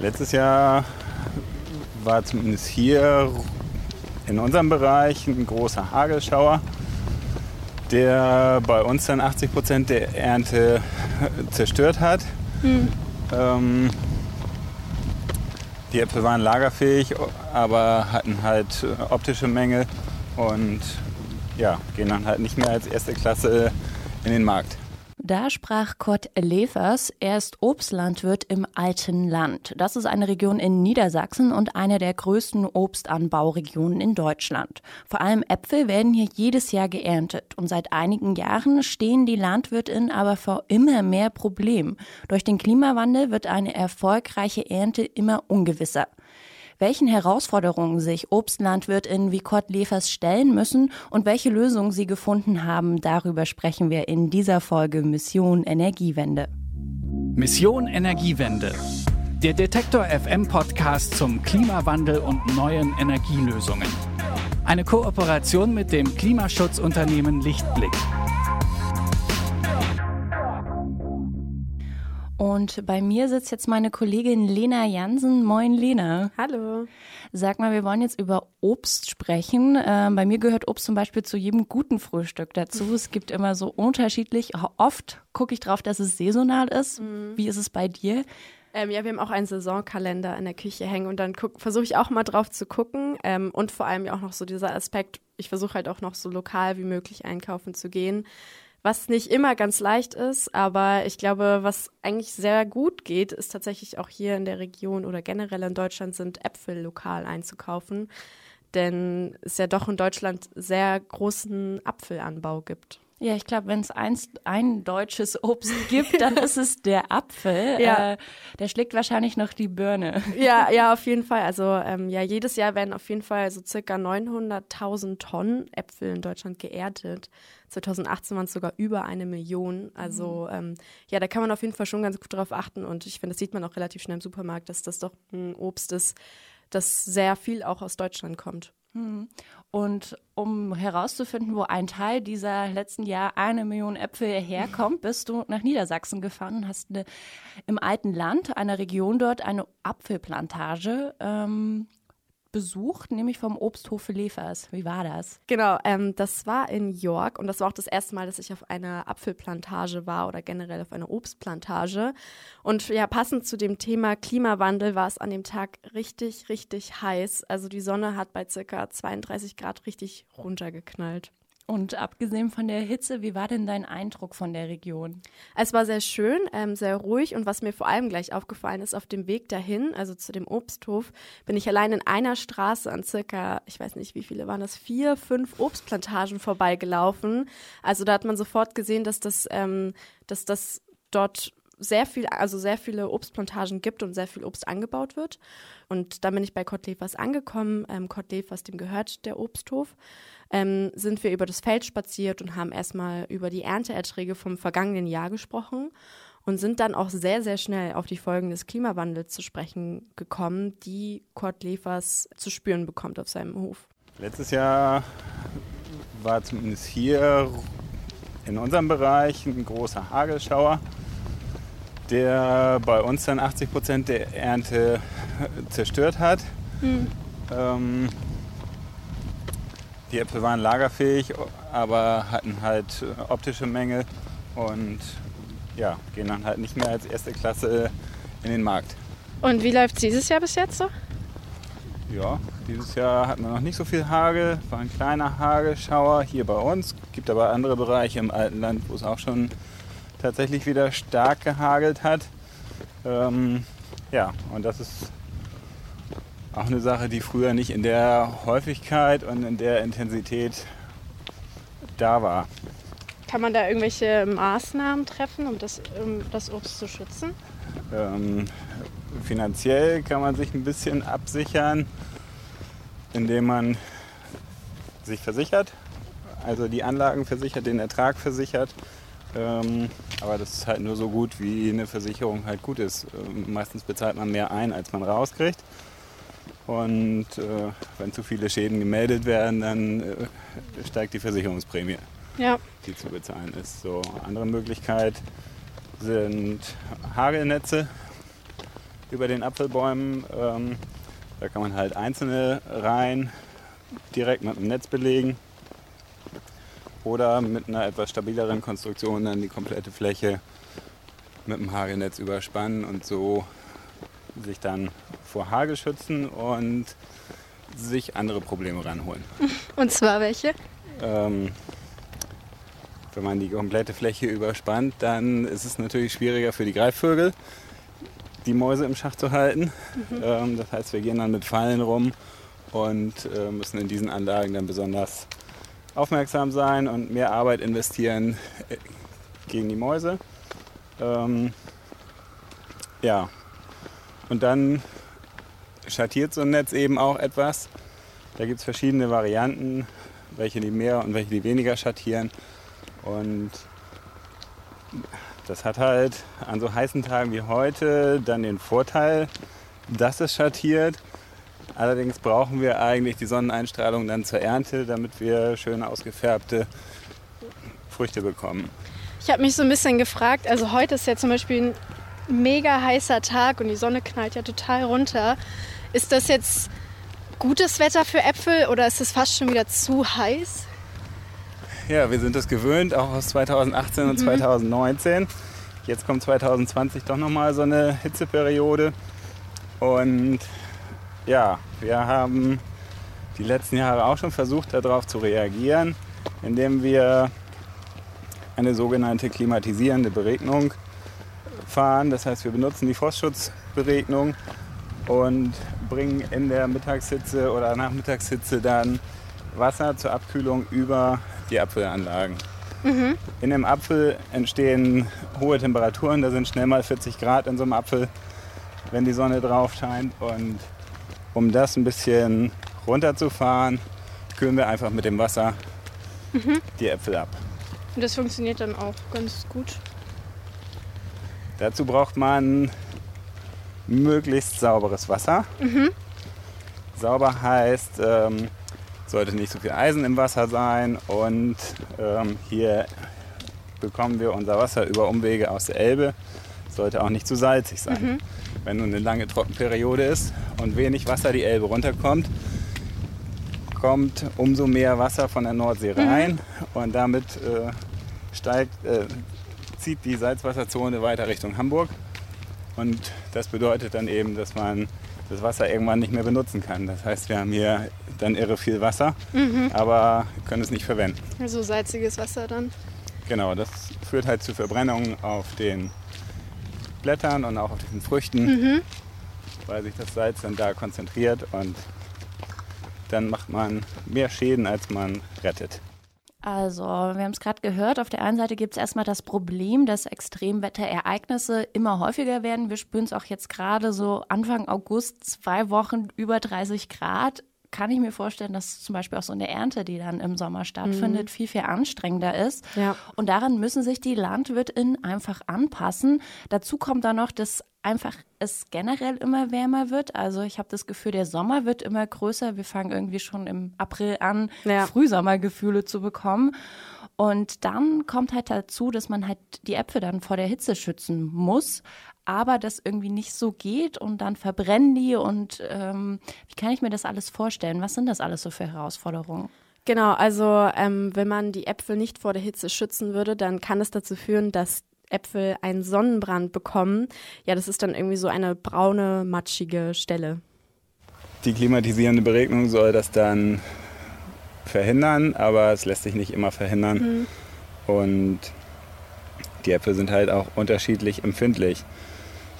Letztes Jahr war zumindest hier in unserem Bereich ein großer Hagelschauer, der bei uns dann 80 Prozent der Ernte zerstört hat. Hm. Ähm, die Äpfel waren lagerfähig, aber hatten halt optische Mängel und ja, gehen dann halt nicht mehr als erste Klasse in den Markt. Da sprach Kurt Levers. Er ist Obstlandwirt im Alten Land. Das ist eine Region in Niedersachsen und eine der größten Obstanbauregionen in Deutschland. Vor allem Äpfel werden hier jedes Jahr geerntet. Und seit einigen Jahren stehen die Landwirtinnen aber vor immer mehr Problemen. Durch den Klimawandel wird eine erfolgreiche Ernte immer ungewisser welchen Herausforderungen sich Obstlandwirtinnen wie Kurt Levers stellen müssen und welche Lösungen sie gefunden haben, darüber sprechen wir in dieser Folge Mission Energiewende. Mission Energiewende. Der Detektor FM Podcast zum Klimawandel und neuen Energielösungen. Eine Kooperation mit dem Klimaschutzunternehmen Lichtblick. Und bei mir sitzt jetzt meine Kollegin Lena Jansen. Moin, Lena. Hallo. Sag mal, wir wollen jetzt über Obst sprechen. Ähm, bei mir gehört Obst zum Beispiel zu jedem guten Frühstück dazu. Es gibt immer so unterschiedlich. Oft gucke ich drauf, dass es saisonal ist. Mhm. Wie ist es bei dir? Ähm, ja, wir haben auch einen Saisonkalender in der Küche hängen und dann versuche ich auch mal drauf zu gucken ähm, und vor allem ja auch noch so dieser Aspekt, ich versuche halt auch noch so lokal wie möglich einkaufen zu gehen was nicht immer ganz leicht ist, aber ich glaube, was eigentlich sehr gut geht, ist tatsächlich auch hier in der Region oder generell in Deutschland sind Äpfel lokal einzukaufen, denn es ja doch in Deutschland sehr großen Apfelanbau gibt. Ja, ich glaube, wenn es ein deutsches Obst gibt, dann ist es der Apfel. Ja. Äh, der schlägt wahrscheinlich noch die Birne. Ja, ja, auf jeden Fall. Also ähm, ja, jedes Jahr werden auf jeden Fall so circa 900.000 Tonnen Äpfel in Deutschland geerntet. 2018 waren es sogar über eine Million. Also mhm. ähm, ja, da kann man auf jeden Fall schon ganz gut drauf achten. Und ich finde, das sieht man auch relativ schnell im Supermarkt, dass das doch ein Obst ist, das sehr viel auch aus Deutschland kommt. Hm. Und um herauszufinden, wo ein Teil dieser letzten Jahr eine Million Äpfel herkommt, bist du nach Niedersachsen gefahren und hast eine, im alten Land, einer Region dort, eine Apfelplantage ähm, besucht, nämlich vom Obsthofe Lefers. Wie war das? Genau, ähm, das war in York und das war auch das erste Mal, dass ich auf einer Apfelplantage war oder generell auf einer Obstplantage. Und ja, passend zu dem Thema Klimawandel war es an dem Tag richtig, richtig heiß. Also die Sonne hat bei circa 32 Grad richtig runtergeknallt. Und abgesehen von der Hitze, wie war denn dein Eindruck von der Region? Es war sehr schön, ähm, sehr ruhig und was mir vor allem gleich aufgefallen ist, auf dem Weg dahin, also zu dem Obsthof, bin ich allein in einer Straße an circa, ich weiß nicht, wie viele waren das, vier, fünf Obstplantagen vorbeigelaufen. Also da hat man sofort gesehen, dass das, ähm, dass das dort sehr viel, also sehr viele Obstplantagen gibt und sehr viel Obst angebaut wird. Und dann bin ich bei Kottlevers angekommen. Ähm, Kottlevers, dem gehört der Obsthof. Ähm, sind wir über das Feld spaziert und haben erstmal über die Ernteerträge vom vergangenen Jahr gesprochen und sind dann auch sehr, sehr schnell auf die Folgen des Klimawandels zu sprechen gekommen, die Kurt zu spüren bekommt auf seinem Hof. Letztes Jahr war zumindest hier in unserem Bereich ein großer Hagelschauer der bei uns dann 80 Prozent der Ernte zerstört hat. Hm. Ähm, die Äpfel waren lagerfähig, aber hatten halt optische Mängel und ja, gehen dann halt nicht mehr als erste Klasse in den Markt. Und wie läuft es dieses Jahr bis jetzt so? Ja, dieses Jahr hatten wir noch nicht so viel Hagel, war ein kleiner Hagelschauer hier bei uns. Gibt aber andere Bereiche im alten Land, wo es auch schon tatsächlich wieder stark gehagelt hat. Ähm, ja, und das ist auch eine Sache, die früher nicht in der Häufigkeit und in der Intensität da war. Kann man da irgendwelche Maßnahmen treffen, um das, um das Obst zu schützen? Ähm, finanziell kann man sich ein bisschen absichern, indem man sich versichert, also die Anlagen versichert, den Ertrag versichert ähm, aber das ist halt nur so gut, wie eine Versicherung halt gut ist. Ähm, meistens bezahlt man mehr ein, als man rauskriegt. Und äh, wenn zu viele Schäden gemeldet werden, dann äh, steigt die Versicherungsprämie, ja. die zu bezahlen ist. So, andere Möglichkeit sind Hagelnetze. über den Apfelbäumen. Ähm, da kann man halt einzelne Reihen direkt mit dem Netz belegen oder mit einer etwas stabileren Konstruktion dann die komplette Fläche mit dem Hagelnetz überspannen und so sich dann vor Hagel schützen und sich andere Probleme ranholen. Und zwar welche? Ähm, wenn man die komplette Fläche überspannt, dann ist es natürlich schwieriger für die Greifvögel, die Mäuse im Schach zu halten. Mhm. Ähm, das heißt, wir gehen dann mit Fallen rum und äh, müssen in diesen Anlagen dann besonders aufmerksam sein und mehr Arbeit investieren äh, gegen die Mäuse. Ähm, ja, und dann schattiert so ein Netz eben auch etwas. Da gibt es verschiedene Varianten, welche die mehr und welche die weniger schattieren. Und das hat halt an so heißen Tagen wie heute dann den Vorteil, dass es schattiert. Allerdings brauchen wir eigentlich die Sonneneinstrahlung dann zur Ernte, damit wir schön ausgefärbte Früchte bekommen. Ich habe mich so ein bisschen gefragt, also heute ist ja zum Beispiel ein mega heißer Tag und die Sonne knallt ja total runter. Ist das jetzt gutes Wetter für Äpfel oder ist es fast schon wieder zu heiß? Ja, wir sind es gewöhnt, auch aus 2018 mhm. und 2019. Jetzt kommt 2020 doch nochmal so eine Hitzeperiode. Und ja, wir haben die letzten Jahre auch schon versucht, darauf zu reagieren, indem wir eine sogenannte klimatisierende Beregnung fahren. Das heißt, wir benutzen die Frostschutzberegnung und bringen in der Mittagshitze oder Nachmittagshitze dann Wasser zur Abkühlung über die Apfelanlagen. Mhm. In dem Apfel entstehen hohe Temperaturen, da sind schnell mal 40 Grad in so einem Apfel, wenn die Sonne drauf scheint. Und um das ein bisschen runterzufahren, kühlen wir einfach mit dem Wasser mhm. die Äpfel ab. Und das funktioniert dann auch ganz gut. Dazu braucht man möglichst sauberes Wasser. Mhm. Sauber heißt, ähm, sollte nicht so viel Eisen im Wasser sein und ähm, hier bekommen wir unser Wasser über Umwege aus der Elbe. Sollte auch nicht zu salzig sein. Mhm. Wenn nun eine lange Trockenperiode ist und wenig Wasser die Elbe runterkommt, kommt umso mehr Wasser von der Nordsee mhm. rein mhm. und damit äh, steigt, äh, zieht die Salzwasserzone weiter Richtung Hamburg. Und das bedeutet dann eben, dass man das Wasser irgendwann nicht mehr benutzen kann. Das heißt, wir haben hier dann irre viel Wasser, mhm. aber können es nicht verwenden. Also salziges Wasser dann? Genau, das führt halt zu Verbrennungen auf den Blättern und auch auf den Früchten, mhm. weil sich das Salz dann da konzentriert und dann macht man mehr Schäden, als man rettet. Also, wir haben es gerade gehört, auf der einen Seite gibt es erstmal das Problem, dass Extremwetterereignisse immer häufiger werden. Wir spüren es auch jetzt gerade so Anfang August, zwei Wochen über 30 Grad. Kann ich mir vorstellen, dass zum Beispiel auch so eine Ernte, die dann im Sommer stattfindet, mhm. viel, viel anstrengender ist. Ja. Und daran müssen sich die LandwirtInnen einfach anpassen. Dazu kommt dann noch, dass einfach es generell immer wärmer wird. Also ich habe das Gefühl, der Sommer wird immer größer. Wir fangen irgendwie schon im April an, ja. Frühsommergefühle zu bekommen. Und dann kommt halt dazu, dass man halt die Äpfel dann vor der Hitze schützen muss, aber das irgendwie nicht so geht und dann verbrennen die. Und ähm, wie kann ich mir das alles vorstellen? Was sind das alles so für Herausforderungen? Genau, also ähm, wenn man die Äpfel nicht vor der Hitze schützen würde, dann kann es dazu führen, dass Äpfel einen Sonnenbrand bekommen. Ja, das ist dann irgendwie so eine braune, matschige Stelle. Die klimatisierende Beregnung soll das dann verhindern, aber es lässt sich nicht immer verhindern. Mhm. Und die Äpfel sind halt auch unterschiedlich empfindlich.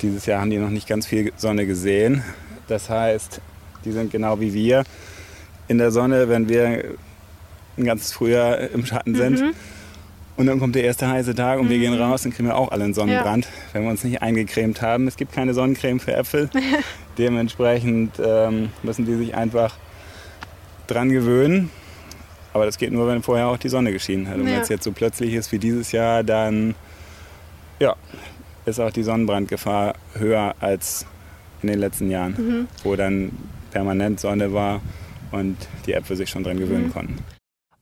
Dieses Jahr haben die noch nicht ganz viel Sonne gesehen. Das heißt, die sind genau wie wir in der Sonne, wenn wir ein ganzes Frühjahr im Schatten sind. Mhm. Und dann kommt der erste heiße Tag und mhm. wir gehen raus, dann kriegen wir auch alle einen Sonnenbrand, ja. wenn wir uns nicht eingecremt haben. Es gibt keine Sonnencreme für Äpfel. Dementsprechend ähm, müssen die sich einfach dran gewöhnen. Aber das geht nur, wenn vorher auch die Sonne geschienen hat. Und ja. wenn es jetzt so plötzlich ist wie dieses Jahr, dann ja, ist auch die Sonnenbrandgefahr höher als in den letzten Jahren, mhm. wo dann permanent Sonne war und die Äpfel sich schon dran gewöhnen mhm. konnten.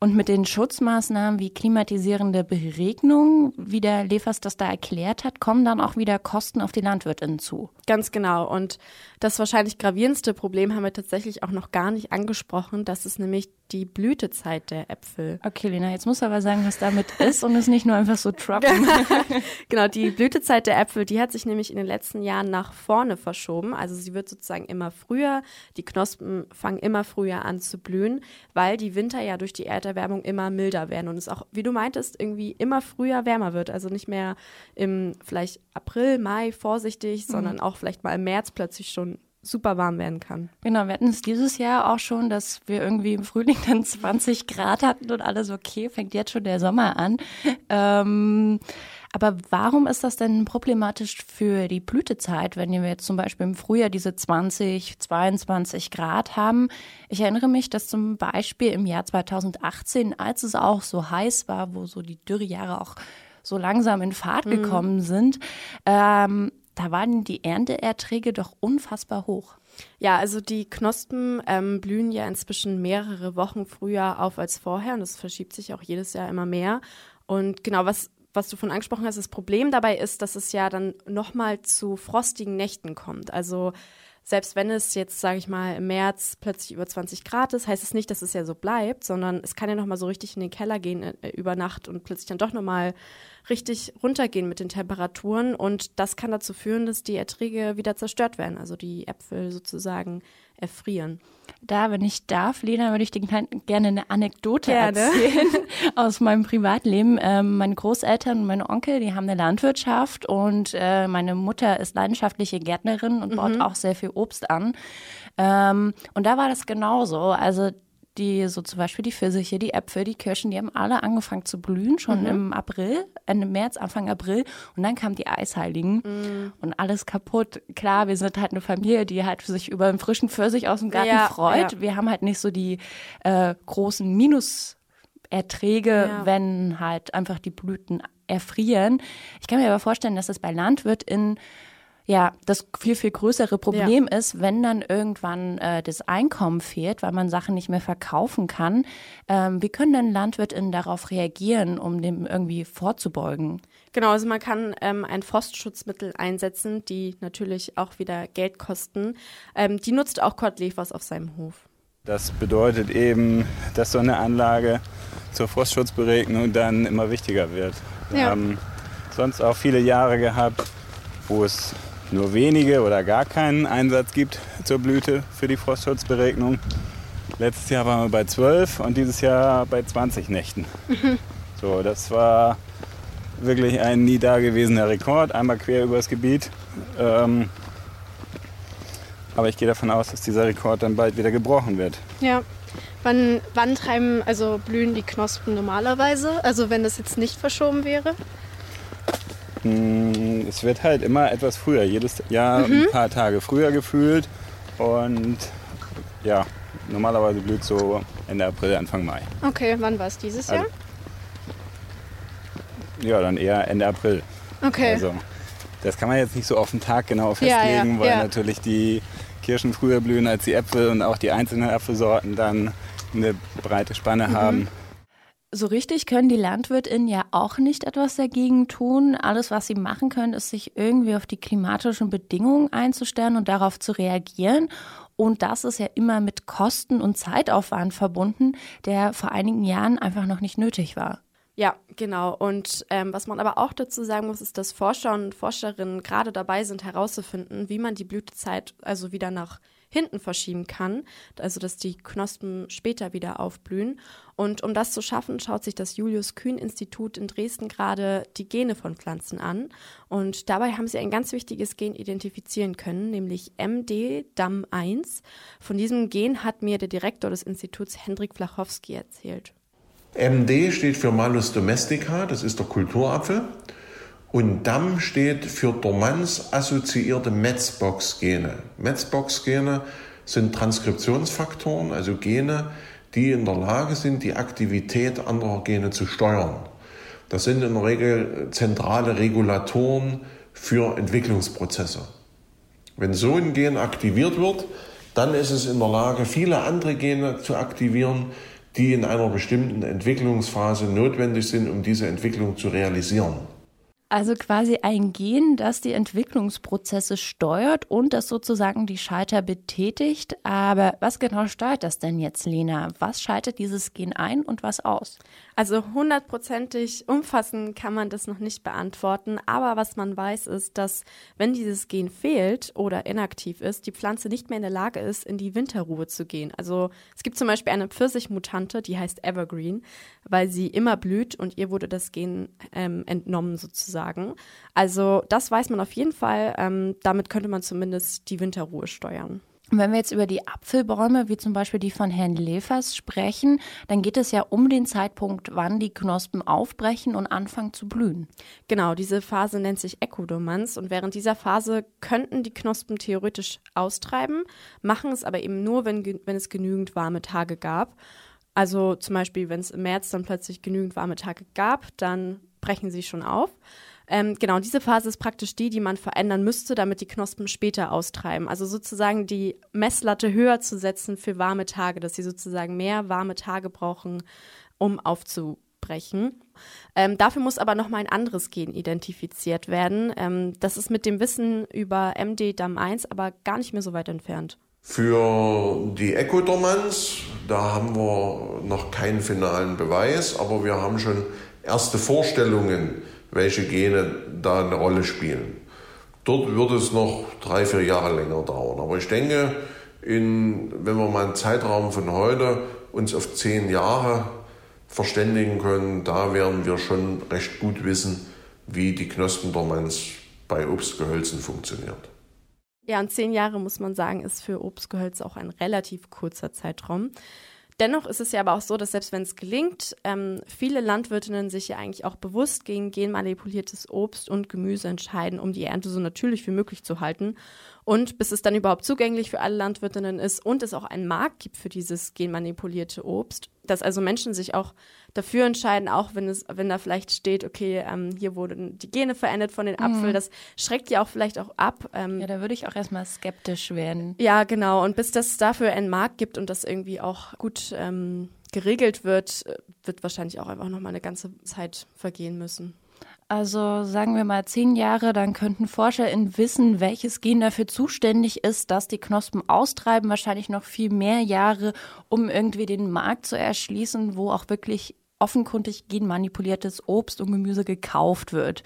Und mit den Schutzmaßnahmen wie klimatisierende Beregnung, wie der Lefers das da erklärt hat, kommen dann auch wieder Kosten auf die LandwirtInnen zu. Ganz genau. Und das wahrscheinlich gravierendste Problem haben wir tatsächlich auch noch gar nicht angesprochen. Das ist nämlich die Blütezeit der Äpfel. Okay, Lena, jetzt musst du aber sagen, was damit ist und es nicht nur einfach so droppen. genau, die Blütezeit der Äpfel, die hat sich nämlich in den letzten Jahren nach vorne verschoben. Also sie wird sozusagen immer früher, die Knospen fangen immer früher an zu blühen, weil die Winter ja durch die Erderwärmung immer milder werden und es auch, wie du meintest, irgendwie immer früher wärmer wird. Also nicht mehr im vielleicht April, Mai vorsichtig, mhm. sondern auch vielleicht mal im März plötzlich schon super warm werden kann. Genau, wir hatten es dieses Jahr auch schon, dass wir irgendwie im Frühling dann 20 Grad hatten und alles okay, fängt jetzt schon der Sommer an. Ähm, aber warum ist das denn problematisch für die Blütezeit, wenn wir jetzt zum Beispiel im Frühjahr diese 20, 22 Grad haben? Ich erinnere mich, dass zum Beispiel im Jahr 2018, als es auch so heiß war, wo so die Dürrejahre auch so langsam in Fahrt mhm. gekommen sind, ähm, da waren die Ernteerträge doch unfassbar hoch. Ja, also die Knospen ähm, blühen ja inzwischen mehrere Wochen früher auf als vorher und das verschiebt sich auch jedes Jahr immer mehr. Und genau, was, was du von angesprochen hast, das Problem dabei ist, dass es ja dann nochmal zu frostigen Nächten kommt. Also selbst wenn es jetzt, sage ich mal, im März plötzlich über 20 Grad ist, heißt es nicht, dass es ja so bleibt, sondern es kann ja nochmal so richtig in den Keller gehen äh, über Nacht und plötzlich dann doch nochmal richtig runtergehen mit den Temperaturen. Und das kann dazu führen, dass die Erträge wieder zerstört werden, also die Äpfel sozusagen erfrieren. Da, wenn ich darf, Lena, würde ich dir gerne eine Anekdote gerne. erzählen aus meinem Privatleben. Ähm, meine Großeltern und meine Onkel, die haben eine Landwirtschaft und äh, meine Mutter ist leidenschaftliche Gärtnerin und mhm. baut auch sehr viel Obst an. Ähm, und da war das genauso. Also die so zum Beispiel die Pfirsiche, die Äpfel, die Kirschen, die haben alle angefangen zu blühen, schon mhm. im April, Ende März, Anfang April. Und dann kamen die Eisheiligen mhm. und alles kaputt. Klar, wir sind halt eine Familie, die halt sich über einen frischen Pfirsich aus dem Garten ja, freut. Ja. Wir haben halt nicht so die äh, großen Minuserträge, ja. wenn halt einfach die Blüten erfrieren. Ich kann mir aber vorstellen, dass es bei LandwirtInnen ja, das viel, viel größere Problem ja. ist, wenn dann irgendwann äh, das Einkommen fehlt, weil man Sachen nicht mehr verkaufen kann. Ähm, wie können denn LandwirtInnen darauf reagieren, um dem irgendwie vorzubeugen? Genau, also man kann ähm, ein Frostschutzmittel einsetzen, die natürlich auch wieder Geld kosten. Ähm, die nutzt auch Kurt Levers auf seinem Hof. Das bedeutet eben, dass so eine Anlage zur Frostschutzberegnung dann immer wichtiger wird. Wir ja. haben sonst auch viele Jahre gehabt, wo es nur wenige oder gar keinen Einsatz gibt zur Blüte für die Frostschutzberegnung. Letztes Jahr waren wir bei 12 und dieses Jahr bei 20 Nächten. Mhm. So, das war wirklich ein nie dagewesener Rekord, einmal quer übers Gebiet. Ähm, aber ich gehe davon aus, dass dieser Rekord dann bald wieder gebrochen wird. Ja. Wann, wann treiben, also blühen die Knospen normalerweise? Also wenn das jetzt nicht verschoben wäre? Hm, es wird halt immer etwas früher, jedes Jahr mhm. ein paar Tage früher gefühlt. Und ja, normalerweise blüht so Ende April, Anfang Mai. Okay, wann war es dieses also, Jahr? Ja, dann eher Ende April. Okay. Also, das kann man jetzt nicht so auf den Tag genau festlegen, ja, ja, weil ja. natürlich die Kirschen früher blühen als die Äpfel und auch die einzelnen Apfelsorten dann eine breite Spanne mhm. haben. So richtig können die LandwirtInnen ja auch nicht etwas dagegen tun. Alles, was sie machen können, ist sich irgendwie auf die klimatischen Bedingungen einzustellen und darauf zu reagieren. Und das ist ja immer mit Kosten und Zeitaufwand verbunden, der vor einigen Jahren einfach noch nicht nötig war. Ja, genau. Und ähm, was man aber auch dazu sagen muss, ist, dass Forscher und Forscherinnen gerade dabei sind, herauszufinden, wie man die Blütezeit also wieder nach hinten verschieben kann, also dass die Knospen später wieder aufblühen. Und um das zu schaffen, schaut sich das Julius Kühn Institut in Dresden gerade die Gene von Pflanzen an. Und dabei haben sie ein ganz wichtiges Gen identifizieren können, nämlich MD-DAM1. Von diesem Gen hat mir der Direktor des Instituts Hendrik Flachowski erzählt. MD steht für Malus domestica, das ist der Kulturapfel. Und DAM steht für Dormanz-assoziierte Metzbox-Gene. Metzbox-Gene sind Transkriptionsfaktoren, also Gene, die in der Lage sind, die Aktivität anderer Gene zu steuern. Das sind in der Regel zentrale Regulatoren für Entwicklungsprozesse. Wenn so ein Gen aktiviert wird, dann ist es in der Lage, viele andere Gene zu aktivieren, die in einer bestimmten Entwicklungsphase notwendig sind, um diese Entwicklung zu realisieren. Also quasi ein Gen, das die Entwicklungsprozesse steuert und das sozusagen die Schalter betätigt. Aber was genau steuert das denn jetzt, Lena? Was schaltet dieses Gen ein und was aus? Also hundertprozentig umfassend kann man das noch nicht beantworten, aber was man weiß ist, dass wenn dieses Gen fehlt oder inaktiv ist, die Pflanze nicht mehr in der Lage ist, in die Winterruhe zu gehen. Also es gibt zum Beispiel eine Pfirsichmutante, die heißt Evergreen, weil sie immer blüht und ihr wurde das Gen ähm, entnommen sozusagen. Also das weiß man auf jeden Fall. Ähm, damit könnte man zumindest die Winterruhe steuern. Wenn wir jetzt über die Apfelbäume, wie zum Beispiel die von Herrn Lefers, sprechen, dann geht es ja um den Zeitpunkt, wann die Knospen aufbrechen und anfangen zu blühen. Genau, diese Phase nennt sich Ekodomanz und während dieser Phase könnten die Knospen theoretisch austreiben, machen es aber eben nur, wenn, wenn es genügend warme Tage gab. Also zum Beispiel, wenn es im März dann plötzlich genügend warme Tage gab, dann brechen sie schon auf. Ähm, genau, diese Phase ist praktisch die, die man verändern müsste, damit die Knospen später austreiben. Also sozusagen die Messlatte höher zu setzen für warme Tage, dass sie sozusagen mehr warme Tage brauchen, um aufzubrechen. Ähm, dafür muss aber nochmal ein anderes Gen identifiziert werden. Ähm, das ist mit dem Wissen über MD-DAM1 aber gar nicht mehr so weit entfernt. Für die Ekodormanz, da haben wir noch keinen finalen Beweis, aber wir haben schon erste Vorstellungen, welche Gene da eine Rolle spielen. Dort wird es noch drei, vier Jahre länger dauern. Aber ich denke, in, wenn wir mal einen Zeitraum von heute uns auf zehn Jahre verständigen können, da werden wir schon recht gut wissen, wie die Knospendormanz bei Obstgehölzen funktioniert. Ja, und zehn Jahre muss man sagen, ist für Obstgehölze auch ein relativ kurzer Zeitraum. Dennoch ist es ja aber auch so, dass selbst wenn es gelingt, ähm, viele Landwirtinnen sich ja eigentlich auch bewusst gegen genmanipuliertes Obst und Gemüse entscheiden, um die Ernte so natürlich wie möglich zu halten. Und bis es dann überhaupt zugänglich für alle Landwirtinnen ist und es auch einen Markt gibt für dieses genmanipulierte Obst, dass also Menschen sich auch dafür entscheiden, auch wenn es, wenn da vielleicht steht, okay, ähm, hier wurden die Gene verändert von den mhm. Apfel, mhm. das schreckt ja auch vielleicht auch ab. Ähm, ja, da würde ich auch erstmal skeptisch werden. Ja, genau. Und bis das dafür einen Markt gibt und das irgendwie auch gut ähm, geregelt wird, wird wahrscheinlich auch einfach nochmal eine ganze Zeit vergehen müssen. Also sagen wir mal zehn Jahre, dann könnten ForscherInnen wissen, welches Gen dafür zuständig ist, dass die Knospen austreiben. Wahrscheinlich noch viel mehr Jahre, um irgendwie den Markt zu erschließen, wo auch wirklich offenkundig genmanipuliertes Obst und Gemüse gekauft wird.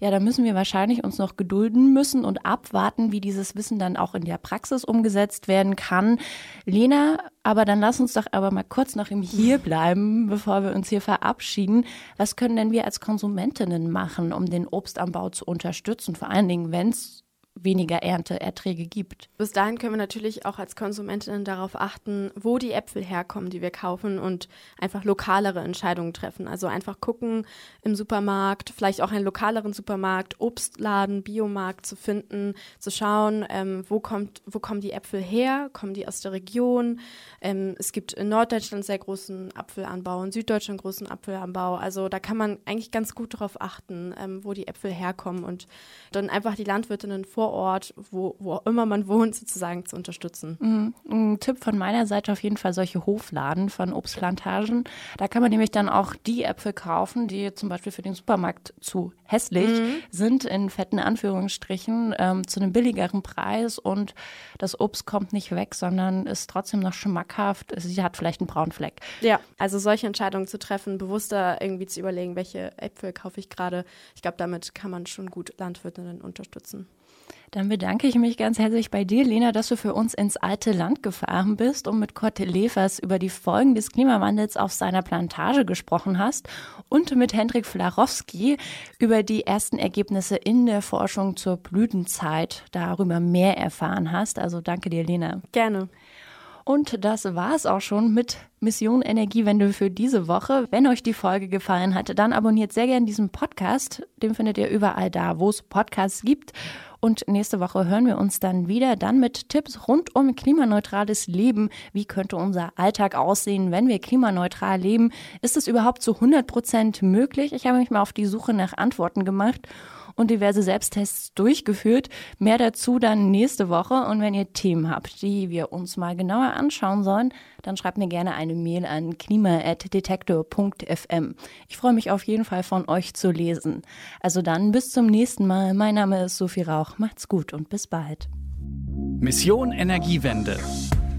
Ja, da müssen wir wahrscheinlich uns noch gedulden müssen und abwarten, wie dieses Wissen dann auch in der Praxis umgesetzt werden kann. Lena, aber dann lass uns doch aber mal kurz noch im Hier bleiben, bevor wir uns hier verabschieden. Was können denn wir als Konsumentinnen machen, um den Obstanbau zu unterstützen? Vor allen Dingen, wenn es weniger Ernteerträge gibt. Bis dahin können wir natürlich auch als Konsumentinnen darauf achten, wo die Äpfel herkommen, die wir kaufen und einfach lokalere Entscheidungen treffen. Also einfach gucken im Supermarkt, vielleicht auch einen lokaleren Supermarkt, Obstladen, Biomarkt zu finden, zu schauen, ähm, wo, kommt, wo kommen die Äpfel her, kommen die aus der Region. Ähm, es gibt in Norddeutschland sehr großen Apfelanbau, in Süddeutschland großen Apfelanbau. Also da kann man eigentlich ganz gut darauf achten, ähm, wo die Äpfel herkommen und dann einfach die Landwirtinnen vor vor Ort, wo, wo immer man wohnt, sozusagen zu unterstützen. Mhm. Ein Tipp von meiner Seite auf jeden Fall solche Hofladen von Obstplantagen. Da kann man nämlich dann auch die Äpfel kaufen, die zum Beispiel für den Supermarkt zu hässlich mhm. sind, in fetten Anführungsstrichen, ähm, zu einem billigeren Preis und das Obst kommt nicht weg, sondern ist trotzdem noch schmackhaft. Sie hat vielleicht einen braunen Fleck. Ja, also solche Entscheidungen zu treffen, bewusster irgendwie zu überlegen, welche Äpfel kaufe ich gerade. Ich glaube, damit kann man schon gut Landwirtinnen unterstützen. Dann bedanke ich mich ganz herzlich bei dir, Lena, dass du für uns ins alte Land gefahren bist und mit Kurt Levers über die Folgen des Klimawandels auf seiner Plantage gesprochen hast und mit Hendrik Flarowski über die ersten Ergebnisse in der Forschung zur Blütenzeit darüber mehr erfahren hast. Also danke dir, Lena. Gerne. Und das war es auch schon mit Mission Energiewende für diese Woche. Wenn euch die Folge gefallen hat, dann abonniert sehr gerne diesen Podcast. Den findet ihr überall da, wo es Podcasts gibt. Und nächste Woche hören wir uns dann wieder, dann mit Tipps rund um klimaneutrales Leben. Wie könnte unser Alltag aussehen, wenn wir klimaneutral leben? Ist es überhaupt zu 100 Prozent möglich? Ich habe mich mal auf die Suche nach Antworten gemacht. Und diverse Selbsttests durchgeführt. Mehr dazu dann nächste Woche. Und wenn ihr Themen habt, die wir uns mal genauer anschauen sollen, dann schreibt mir gerne eine Mail an klima.detektor.fm. Ich freue mich auf jeden Fall von euch zu lesen. Also dann bis zum nächsten Mal. Mein Name ist Sophie Rauch. Macht's gut und bis bald. Mission Energiewende.